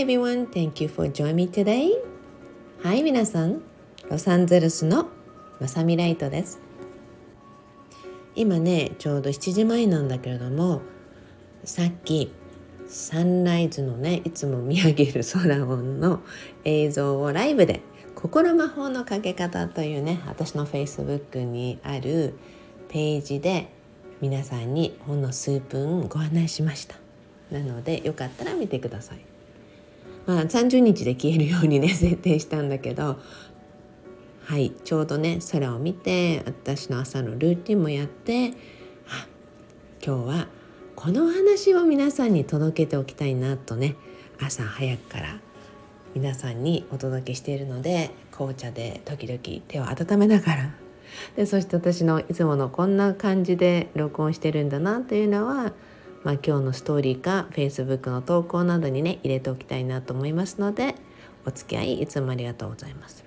everyone, thank you for joining me today. はい、皆さん、ロサンゼルスのまさみライトです。今ね、ちょうど7時前なんだけれども、さっきサンライズのね、いつも見上げる空の映像をライブで心魔法のかけ方というね、私の Facebook にあるページで皆さんにほんの数分ご案内しました。なのでよかったら見てください。まあ、30日で消えるようにね 設定したんだけど。はいちょうどね空を見て私の朝のルーティンもやってあ今日はこの話を皆さんに届けておきたいなとね朝早くから皆さんにお届けしているので紅茶で時々手を温めながら。でそして私のいつものこんな感じで録音してるんだなというのはまあ、今日のストーリーか Facebook の投稿などにね入れておきたいなと思いますのでお付き合いいつもありがとうございます。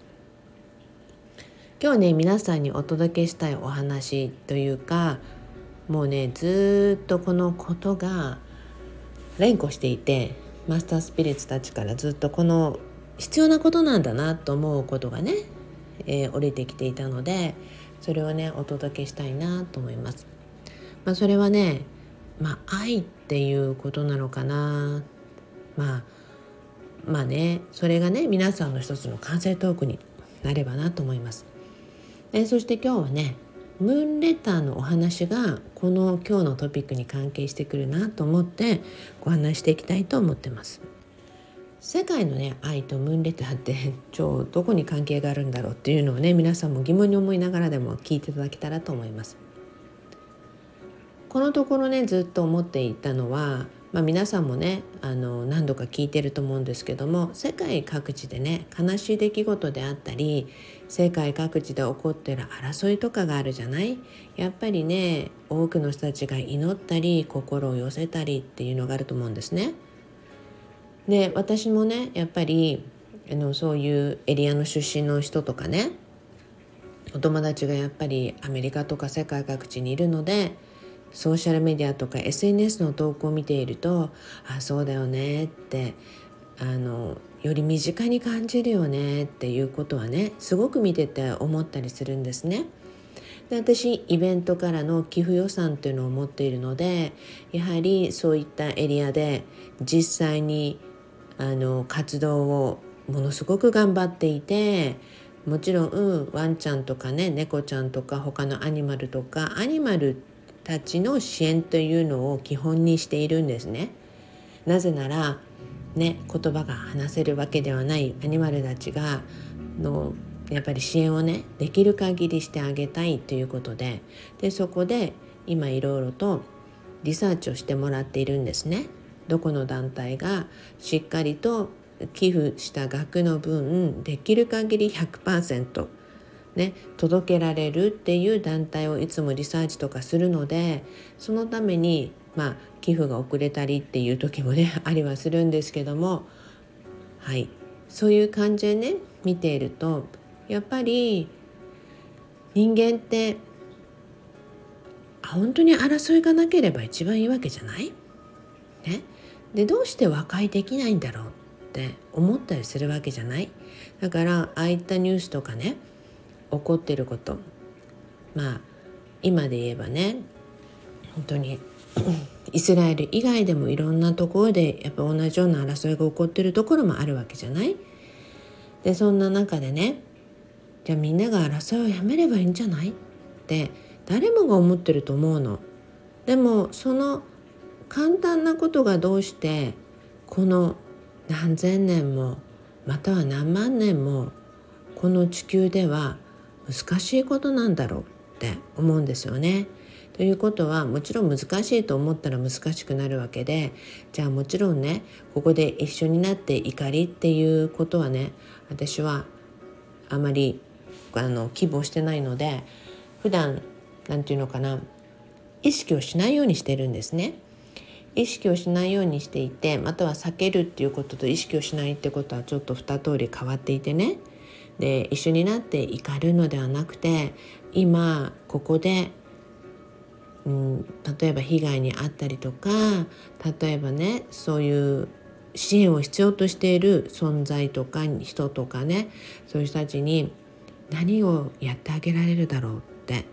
今日ね皆さんにお届けしたいお話というかもうねずっとこのことが連呼していてマスタースピリッツたちからずっとこの必要なことなんだなと思うことがね、えー、降りてきていたのでそれをねお届けしたいなと思います。まあ、それはねまあ愛っていうことなのかなまあまあねそれがね皆さんの一つの完成トークになればなと思います。でそして今日はねムーンレターのお話がこの今日のトピックに関係してくるなと思ってご案内していきたいと思ってます。世界のね愛とムーンレターって 超どこに関係があるんだろうっていうのをね皆さんも疑問に思いながらでも聞いていただけたらと思います。このところねずっと思っていたのは、まあ、皆さんもねあの何度か聞いてると思うんですけども世界各地でね悲しい出来事であったり世界各地で起こってる争いとかがあるじゃない？やっぱりね多くの人たちが祈ったり心を寄せたりっていうのがあると思うんですね。で私もねやっぱりあのそういうエリアの出身の人とかねお友達がやっぱりアメリカとか世界各地にいるのでソーシャルメディアとか SNS の投稿を見ているとあそうだよねってあのより身近に感じるよねっていうことはねすごく見てて思ったりするんですね。で私イベントからの寄付予算っていうのを持っているのでやはりそういったエリアで実際にあの活動をものすごく頑張っていてもちろん、うん、ワンちゃんとかね猫ちゃんとか他のアニマルとかアニマルってたちの支援というのを基本にしているんですね。なぜならね言葉が話せるわけではないアニマルたちがのやっぱり支援をねできる限りしてあげたいということででそこで今いろいろとリサーチをしてもらっているんですね。どこの団体がしっかりと寄付した額の分できる限り100%ね、届けられるっていう団体をいつもリサーチとかするのでそのために、まあ、寄付が遅れたりっていう時もね ありはするんですけども、はい、そういう感じでね見ているとやっぱり人間って本当に争いがなければ一番いいわけじゃない、ね、でどうして和解できないんだろうって思ったりするわけじゃない？だからああいったニュースとかね起こってること。まあ今で言えばね本当にイスラエル以外でもいろんなところでやっぱ同じような争いが起こってるところもあるわけじゃない？でそんな中でねじゃあみんなが争いをやめればいいんじゃない？って誰もが思ってると思うの。でもその簡単なことがどうしてこの何千年もまたは何万年もこの地球では難しいことなんだろうって思うんですよね。ということはもちろん難しいと思ったら難しくなるわけでじゃあもちろんねここで一緒になって怒りっていうことはね私はあまりあの希望してないので普段なんていうのかな意識をしないようにしてるんですね。意識をしないようにしていてまたは避けるっていうことと意識をしないってことはちょっと二通り変わっていてねで一緒になって怒るのではなくて今ここで、うん、例えば被害に遭ったりとか例えばねそういう支援を必要としている存在とか人とかねそういう人たちに何をやってあげられるだろうって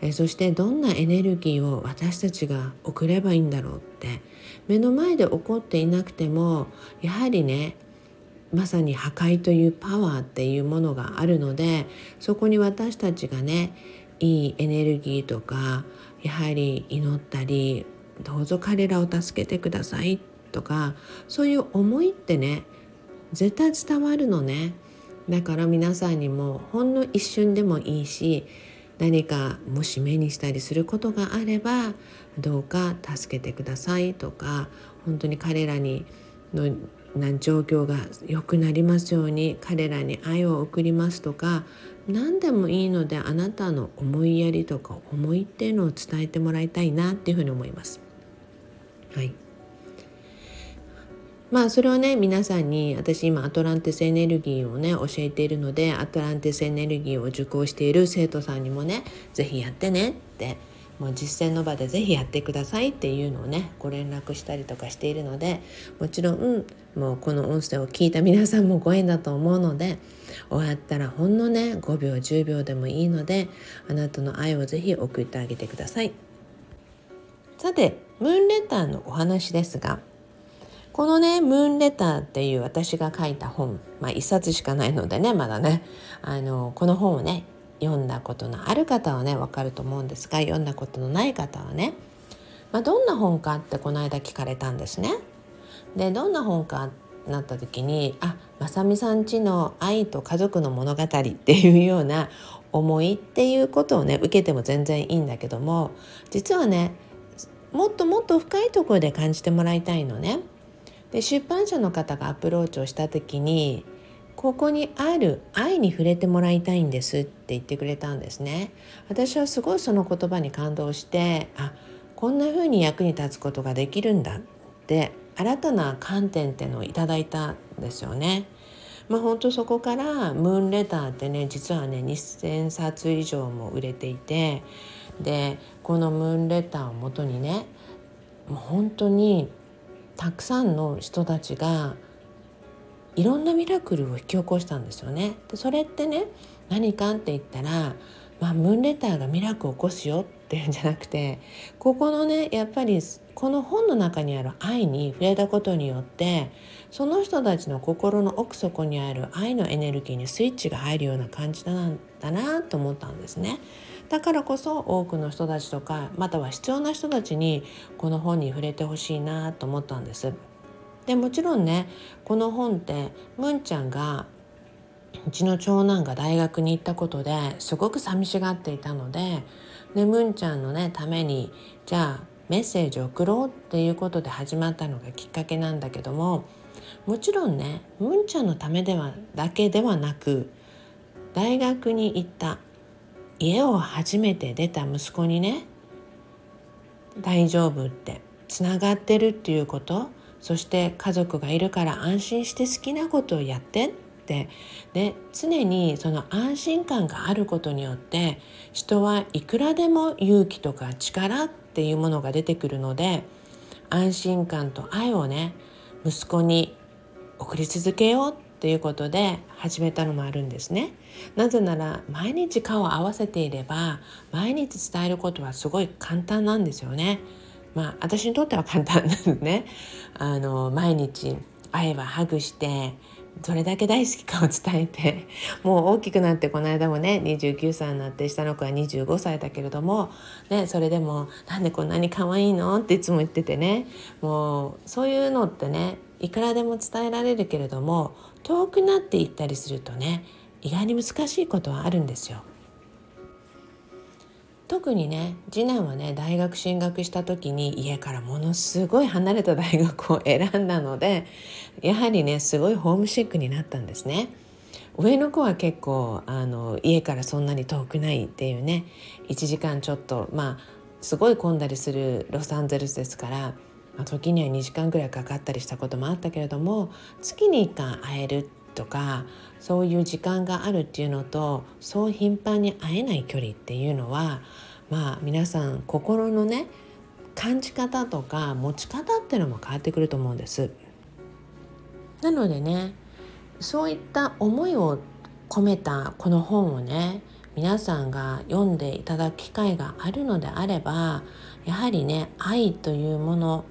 えそしてどんなエネルギーを私たちが送ればいいんだろうって目の前で起こっていなくてもやはりねまさに破壊というパワーっていうものがあるのでそこに私たちがねいいエネルギーとかやはり祈ったりどうぞ彼らを助けてくださいとかそういう思いってね絶対伝わるのね。だから皆さんにもほんの一瞬でもいいし何かもし目にしたりすることがあればどうか助けてくださいとか本当に彼らにのな状況が良くなりますように彼らに愛を送りますとか何でもいいのであなたの思いやりとか思いっていうのを伝えてもらいたいなっていうふうに思います。はいまあそれをね皆さんに私今アトランティスエネルギーをね教えているのでアトランティスエネルギーを受講している生徒さんにもね是非やってねってもう実践の場で是非やってくださいっていうのをねご連絡したりとかしているのでもちろんもうこの音声を聞いた皆さんもご縁だと思うので終わったらほんのね5秒10秒でもいいのであなたの愛を是非送ってあげてください。さてムーンレターのお話ですがこのね「ムーンレター」っていう私が書いた本、まあ、1冊しかないのでねまだねあのこの本をね読んだことのある方はね分かると思うんですが読んだことのない方はね、まあ、どんな本かってこの間聞かれたんですね。でどんな本かなった時にあまさみさんちの愛と家族の物語っていうような思いっていうことをね受けても全然いいんだけども実はねもっともっと深いところで感じてもらいたいのね。で出版社の方がアプローチをした時にここにある愛に触れてもらいたいんですって言ってくれたんですね私はすごいその言葉に感動してあこんな風に役に立つことができるんだって新たな観点ってのをいただいたんですよね。まあ本当そこからムーンレターってね実はね2,000冊以上も売れていてでこのムーンレターをもとにねもう本当にたくさんの人たちがいろんなミラクルを引き起こしたんですよね。でそれってね何かって言ったら、まあ、ムーンレターがミラクルを起こすよっていうんじゃなくてここのねやっぱりこの本の中にある愛に触れたことによってその人たちの心の奥底にある愛のエネルギーにスイッチが入るような感じだなだなと思ったんですね。だからこそ多くの人たちとかまたは必要な人たちにこの本に触れてほしいなと思ったんです。でもちろんねこの本ってむんちゃんがうちの長男が大学に行ったことですごく寂しがっていたのででむんちゃんのねためにじゃあメッセージ送ろうっていうことで始まったのがきっかけなんだけどももちろんねむんちゃんのためではだけではなく大学に行った家を初めて出た息子にね大丈夫ってつながってるっていうことそして家族がいるから安心して好きなことをやってってで常にその安心感があることによって人はいくらでも勇気とか力っていうものが出てくるので安心感と愛をね息子に送り続けようっていうことで始めたのもあるんですね。なぜなら毎日顔を合わせていれば毎日伝えることはすごい簡単なんですよね。まあ私にとっては簡単なんでね。あの毎日会えばハグしてどれだけ大好きかを伝えてもう大きくなってこの間もね29歳になって下の子は25歳だけれども、ね、それでも「なんでこんなに可愛いの?」っていつも言っててねもうそういうのってねいくらでも伝えられるけれども遠くなっていったりするとね意外に難しいことはあるんですよ。特にね次男はね大学進学した時に家からものすごい離れた大学を選んだのでやはりねすごいホームシックになったんですね。上の子は結構あの家からそんなに遠くないっていうね1時間ちょっとまあすごい混んだりするロサンゼルスですから、まあ、時には2時間ぐらいかかったりしたこともあったけれども月に1回会えるっとかそういう時間があるっていうのとそう頻繁に会えない距離っていうのはまあ皆さん心のね感じ方とか持ち方っていうのも変わってくると思うんです。なのでねそういった思いを込めたこの本をね皆さんが読んでいただく機会があるのであればやはりね愛というもの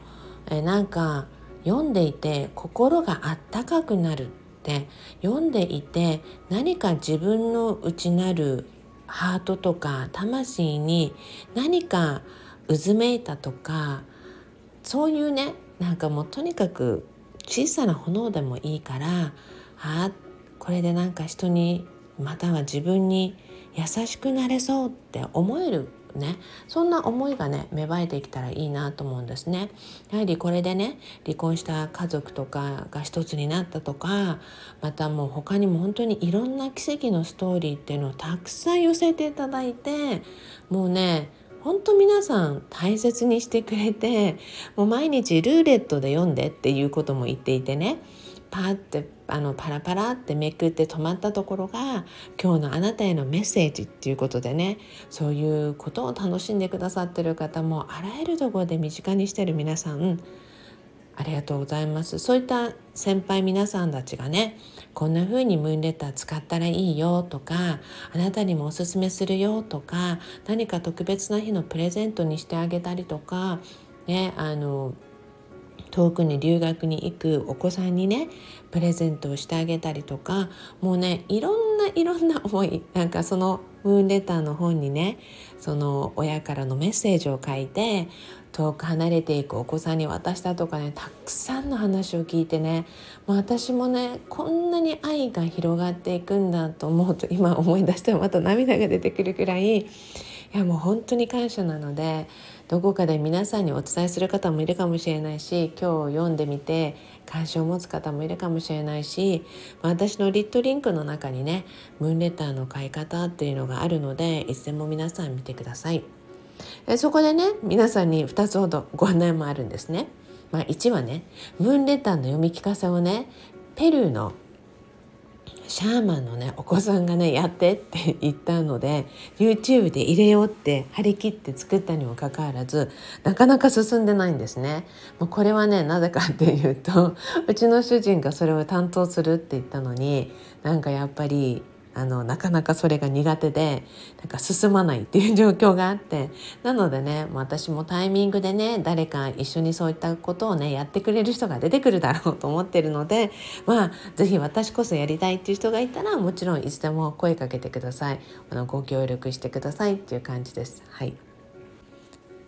えなんか読んでいて心があったかくなるって読んでいて何か自分の内なるハートとか魂に何かうずめいたとかそういうねなんかもうとにかく小さな炎でもいいからあこれでなんか人にまたは自分に優しくなれそうって思えるね。そんな思いがね芽生えてきたらいいなと思うんですね。やはりこれでね離婚した家族とかが一つになったとかまたもう他にも本当にいろんな奇跡のストーリーっていうのをたくさん寄せていただいてもうね本当皆さん大切にしてくれてもう毎日ルーレットで読んでっていうことも言っていてね。パってあのパラパラってめくって止まったところが今日のあなたへのメッセージっていうことでね。そういうことを楽しんでくださってる方もあらゆるところで身近にしてる皆さんありがとうございます。そういった先輩皆さんたちがねこんな風にムーンレター使ったらいいよとかあなたにもおすすめするよとか何か特別な日のプレゼントにしてあげたりとかねあの遠くに留学に行くお子さんにねプレゼントをしてあげたりとかもうねいろんないろんな思いなんかそのムーンレターの本にねその親からのメッセージを書いて遠く離れていくお子さんに渡したとかねたくさんの話を聞いてねもう私もねこんなに愛が広がっていくんだと思うと今思い出してもまた涙が出てくるくらいいやもう本当に感謝なのでどこかで皆さんにお伝えする方もいるかもしれないし今日読んでみて関心を持つ方もいるかもしれないし私のリットリンクの中にねムーンレターの買い方っていうのがあるのでいつでも皆さん見てください。そこでね皆さんに2つほどご案内もあるんですね。まあ、1はねムーンレターの読み聞かせをねペルーのシャーマンのねお子さんがねやってって言ったので YouTube で入れようって張り切って作ったにもかかわらずなかなか進んでないんですね。もうこれはねなぜかっていうとうちの主人がそれを担当するって言ったのになんかやっぱりあのなかなかそれが苦手でなんか進まないっていう状況があってなのでね私もタイミングでね誰か一緒にそういったことをねやってくれる人が出てくるだろうと思ってるのでまあ是非私こそやりたいっていう人がいたらもちろんいつでも声かけてくださいあのご協力してくださいっていう感じです。はい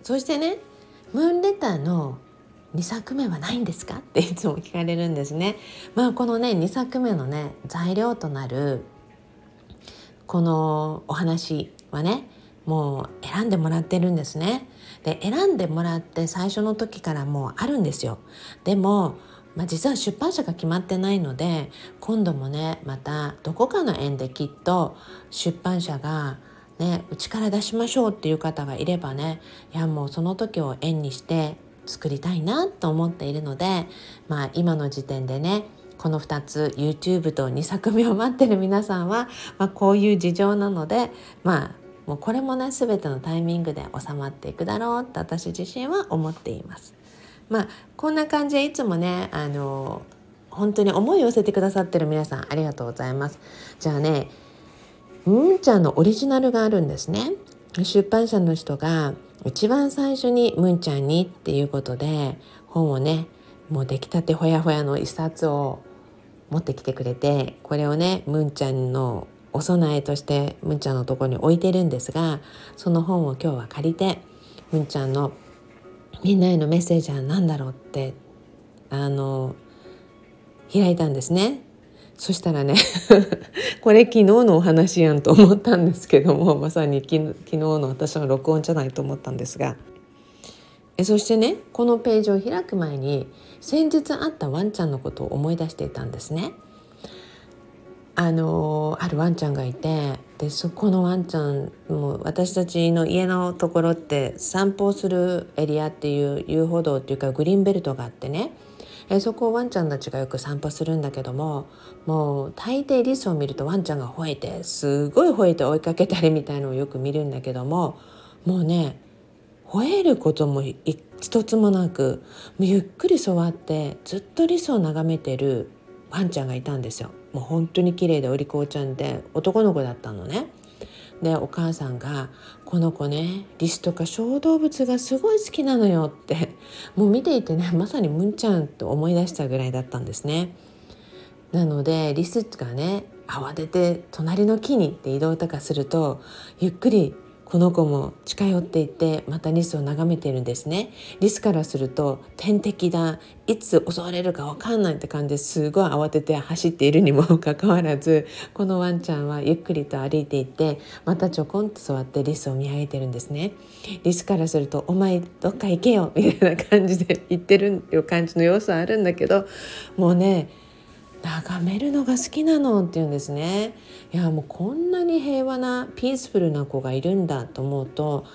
そしてねムーンレターの2作目はないんですか？っていつも聞かれるんですね。まあこのね2作目のね材料となるこのお話はねもう選んでもらってるんですね。で選んでもらって最初の時からもうあるんですよ。でも、まあ、実は出版社が決まってないので今度もねまたどこかの縁できっと出版社がねうちから出しましょうっていう方がいればねいやもうその時を縁にして作りたいなと思っているのでまあ今の時点でねこの2つ YouTube と2作目を待ってる皆さんは、まあ、こういう事情なのでまあもうこれもね全てのタイミングで収まっていくだろうって私自身は思っています。まあこんな感じでいつもねあの本当に思いを寄せてくださってる皆さんありがとうございます。じゃあねむんちゃんのオリジナルがあるんですね。出版社の人が一番最初にむんちゃんにっていうことで本をねもう出来たてほやほやの一冊を持ってきてくれてこれをねむんちゃんのお供えとしてむんちゃんのとこに置いてるんですがその本を今日は借りてむんちゃんのみんなへのメッセージは何だろうってあの開いたんですね。そしたらね これ昨日のお話やんと思ったんですけどもまさに昨日の私の録音じゃないと思ったんですがえそしてねこのページを開く前に先日会ったワンちゃんのことを思い出していたんですね。あのあるワンちゃんがいてでそこのワンちゃんも私たちの家のところって散歩するエリアっていう遊歩道っていうかグリーンベルトがあってねえそこをワンちゃんたちがよく散歩するんだけどももう大抵リスを見るとワンちゃんが吠えてすごい吠えて追いかけたりみたいのをよく見るんだけどももうね吠えることも一つもなくゆっくり座ってずっとリスを眺めてるワンちゃんがいたんですよもう本当に綺麗でお利口ちゃんで男の子だったのねでお母さんが「この子ねリスとか小動物がすごい好きなのよ」ってもう見ていてねまさにムンちゃんと思い出したぐらいだったんですね。なのでリスがね慌てて隣の木にって移動とかするとゆっくりこの子も近寄っていってまたリスを眺めているんですね。リスからすると天敵だ。いつ襲われるか分かんないって感じですごい慌てて走っているにもかかわらずこのワンちゃんはゆっくりと歩いていってまたちょこんと座ってリスを見上げてるんですね。リスからすると「お前どっか行けよ」みたいな感じで言ってる感じの様子はあるんだけどもうね眺めるのが好きなのって言うんですね。いやもうこんなに平和なピースフルな子がいるんだと思うと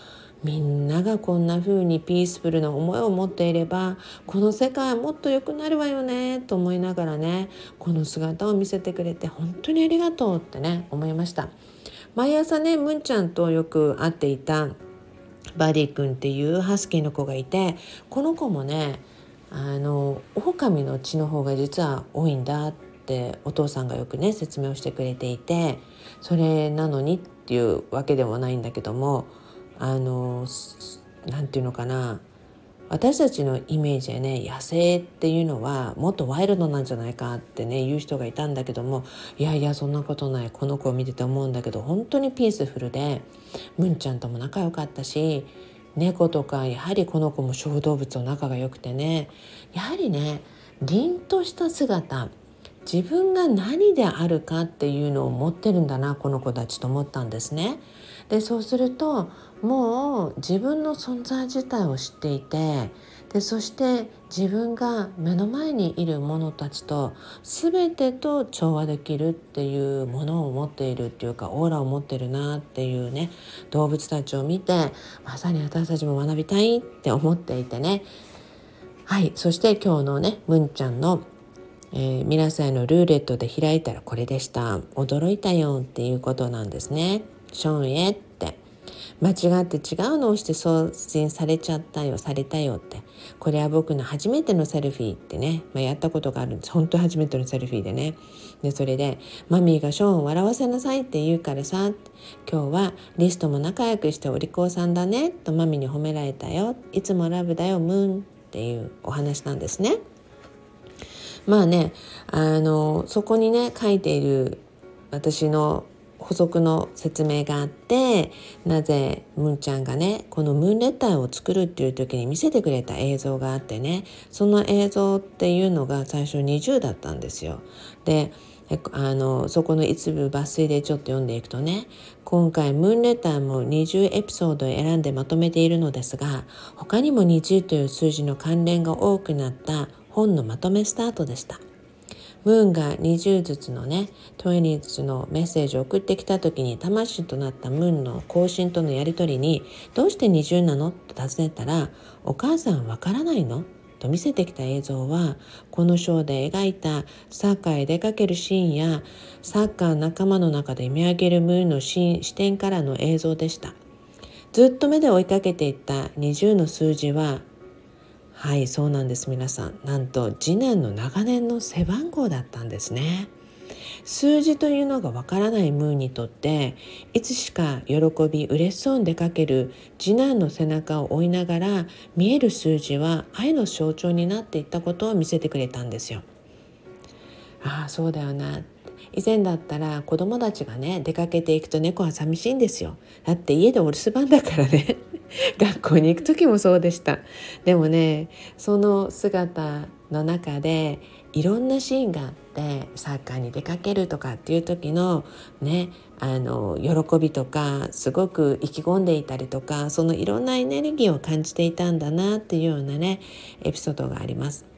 みんながこんな風にピースフルな思いを持っていればこの世界はもっと良くなるわよねと思いながらねこの姿を見せてくれて本当にありがとうってね思いました。毎朝ねむんちゃんとよく会っていたバディ君っていうハスキーの子がいてこの子もねあの狼の血の方が実は多いんだってお父さんがよくね説明をしてくれていてそれなのにっていうわけでもないんだけどもあの何て言うのかな私たちのイメージでね野生っていうのはもっとワイルドなんじゃないかってね言う人がいたんだけどもいやいやそんなことないこの子を見てて思うんだけど本当にピースフルでムンちゃんとも仲良かったし猫とかやはりこの子も小動物と仲が良くてねやはりね凛とした姿自分が何であるかっていうのを持ってるんだなこの子たちと思ったんですね。でそうするともう自分の存在自体を知っていてでそして自分が目の前にいる者たちと全てと調和できるっていうものを持っているっていうかオーラを持ってるなっていうね動物たちを見てまさに私たちも学びたいって思っていてねはいそして今日のねむんちゃんのえー、皆さんのルーレットで開いたらこれでした。驚いたよっていうことなんですね。ショーンへって。間違って違うのをして送信されちゃったよされたよって。これは僕の初めてのセルフィーってね、まあ、やったことがあるんです。本当初めてのセルフィーでね。でそれで「マミーがショーンを笑わせなさい」って言うからさ今日はリストも仲良くしてお利口さんだね。とマミに褒められたよ。いつもラブだよムーンっていうお話なんですね。まあねあのそこにね書いている私の補足の説明があってなぜムンちゃんがねこのムーンレターを作るっていう時に見せてくれた映像があってねその映像っていうのが最初20だったんですよ。であのそこの一部抜粋でちょっと読んでいくとね今回ムーンレターも20エピソードを選んでまとめているのですが他にも20という数字の関連が多くなった本のまとめスタートでした。ムーンが20ずつのね20ずつのメッセージを送ってきた時に魂となったムーンの更新とのやり取りに「どうして20なの?」と尋ねたら「お母さんわからないの?」と見せてきた映像はこのショーで描いたサッカーへ出かけるシーンやサッカー仲間の中で見上げるムーンの視点からの映像でしたずっと目で追いかけていった20の数字ははいそうなんです。皆さんなんと次男の長年の背番号だったんですね。数字というのがわからないムーンにとっていつしか喜び嬉しそうに出かける次男の背中を追いながら見える数字は愛の象徴になっていったことを見せてくれたんですよ。ああそうだよな。以前だったら子供たちがね出かけていくと猫は寂しいんですよ。だって家でお留守番だからね。学校に行く時もそうでした。でもねその姿の中でいろんなシーンがあってサッカーに出かけるとかっていう時のねあの喜びとかすごく意気込んでいたりとかそのいろんなエネルギーを感じていたんだなっていうようなねエピソードがあります。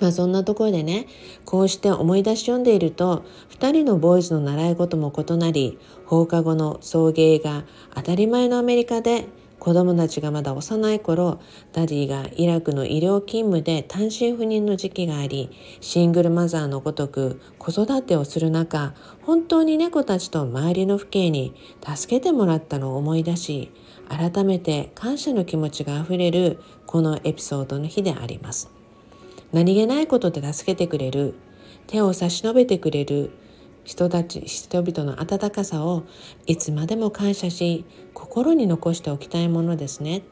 まあそんなところでねこうして思い出し読んでいると2人のボーイズの習い事も異なり放課後の送迎が当たり前のアメリカで子供たちがまだ幼い頃ダディがイラクの医療勤務で単身赴任の時期がありシングルマザーのごとく子育てをする中本当に猫たちと周りの父兄に助けてもらったのを思い出し改めて感謝の気持ちがあふれるこのエピソードの日であります。何気ないことで助けてくれる。手を差し伸べてくれる。人たち人々の温かさをいつまでも感謝し心に残しておきたいものですね。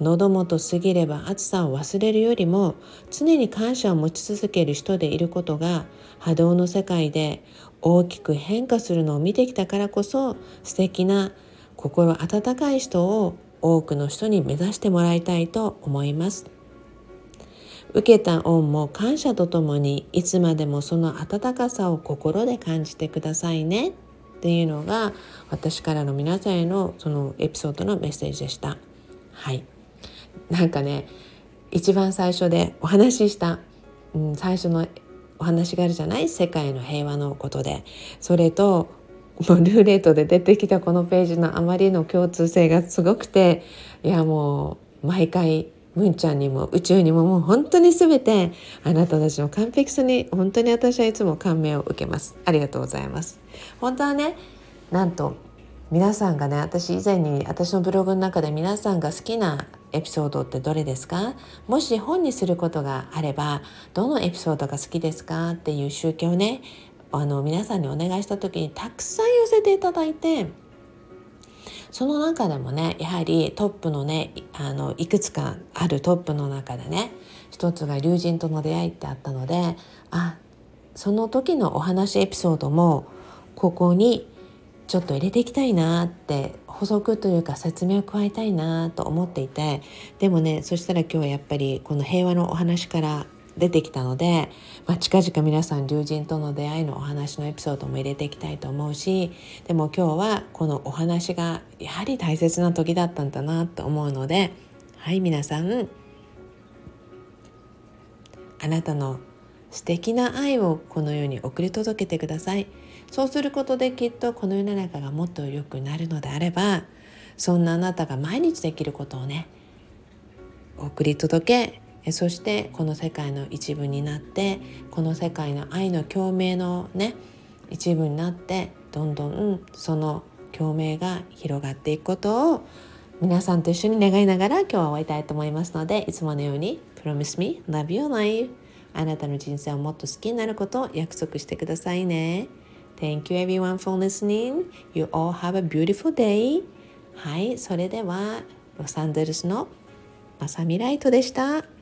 喉元過ぎれば暑さを忘れるよりも常に感謝を持ち続ける人でいることが波動の世界で大きく変化するのを見てきたからこそ素敵な心温かい人を多くの人に目指してもらいたいと思います。受けた恩も感謝とともにいつまでもその温かさを心で感じてくださいねっていうのが私からの皆さんへのそのエピソードのメッセージでした。はい。なんかね一番最初でお話しした、うん、最初のお話があるじゃない？世界の平和のことで。それともルーレットで出てきたこのページのあまりの共通性がすごくていやもう毎回ムンちゃんにも宇宙にももう本当に全てあなたたちの完璧さに本当に私はいつも感銘を受けます。ありがとうございます。本当はねなんと皆さんがね私以前に私のブログの中で皆さんが好きなエピソードってどれですか？もし本にすることがあればどのエピソードが好きですか？っていう宗教をねあの皆さんにお願いした時にたくさん寄せていただいてその中でもねやはりトップのねあのいくつかあるトップの中でね一つが竜神との出会いってあったのであその時のお話エピソードもここにちょっと入れていきたいなって補足というか説明を加えたいなと思っていてでもねそしたら今日はやっぱりこの平和のお話から出てきたので、まあ、近々皆さん竜神との出会いのお話のエピソードも入れていきたいと思うしでも今日はこのお話がやはり大切な時だったんだなと思うのではい皆さんあなたの素敵な愛をこの世に送り届けてください。そうすることできっとこの世の中がもっと良くなるのであればそんなあなたが毎日できることをね送り届けそしてこの世界の一部になってこの世界の愛の共鳴のね一部になってどんどんその共鳴が広がっていくことを皆さんと一緒に願いながら今日は終わりたいと思いますのでいつものように Promise me love your life. あなたの人生をもっと好きになることを約束してくださいね。Thank you everyone for listening. You all have a beautiful day. はいそれではロサンゼルスのまさみライトでした。